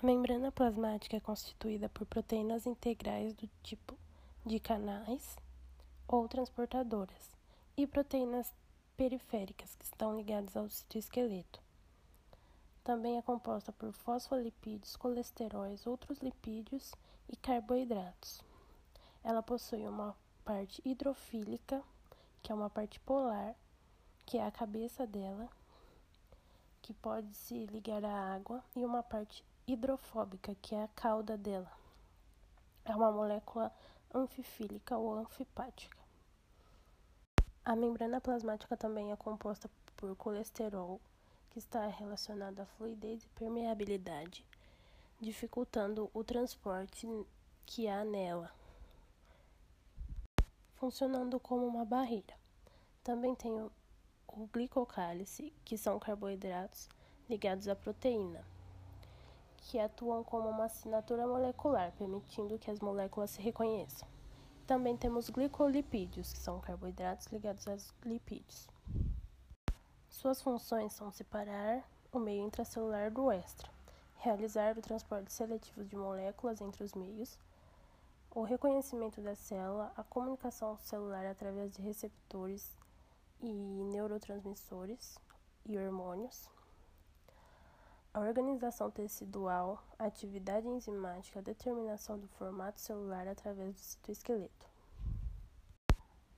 A membrana plasmática é constituída por proteínas integrais do tipo de canais ou transportadoras e proteínas periféricas que estão ligadas ao citoesqueleto. Também é composta por fosfolipídios, colesteróis, outros lipídios e carboidratos. Ela possui uma parte hidrofílica, que é uma parte polar, que é a cabeça dela, que pode se ligar à água, e uma parte hidrofóbica, que é a cauda dela. É uma molécula anfifílica ou anfipática. A membrana plasmática também é composta por colesterol, que está relacionado à fluidez e permeabilidade, dificultando o transporte que há nela, funcionando como uma barreira. Também tem o, glicocálice, que são carboidratos ligados à proteína que atuam como uma assinatura molecular, permitindo que as moléculas se reconheçam. Também temos glicolipídios, que são carboidratos ligados aos lipídios. Suas funções são separar o meio intracelular do extra, realizar o transporte seletivo de moléculas entre os meios, o reconhecimento da célula, a comunicação celular através de receptores e neurotransmissores e hormônios, a organização tecidual, a atividade enzimática, a determinação do formato celular através do citoesqueleto.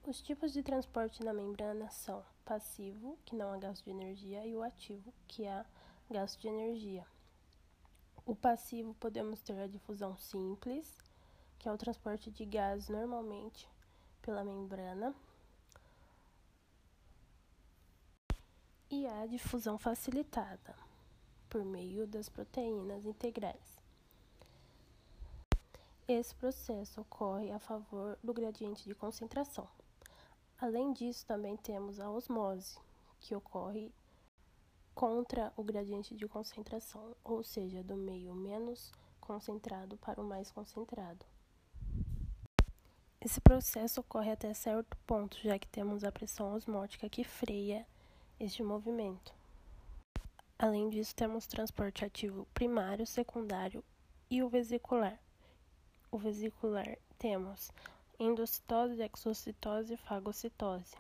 Os tipos de transporte na membrana são passivo, que não há gasto de energia, e o ativo, que há gasto de energia. O passivo podemos ter a difusão simples, que é o transporte de gases normalmente pela membrana, a difusão facilitada por meio das proteínas integrais. Esse processo ocorre a favor do gradiente de concentração. Além disso, também temos a osmose, que ocorre contra o gradiente de concentração, ou seja, do meio menos concentrado para o mais concentrado. Esse processo ocorre até certo ponto, já que temos a pressão osmótica que freia este movimento. Além disso, temos transporte ativo primário, secundário e o vesicular. O vesicular temos endocitose, exocitose e fagocitose.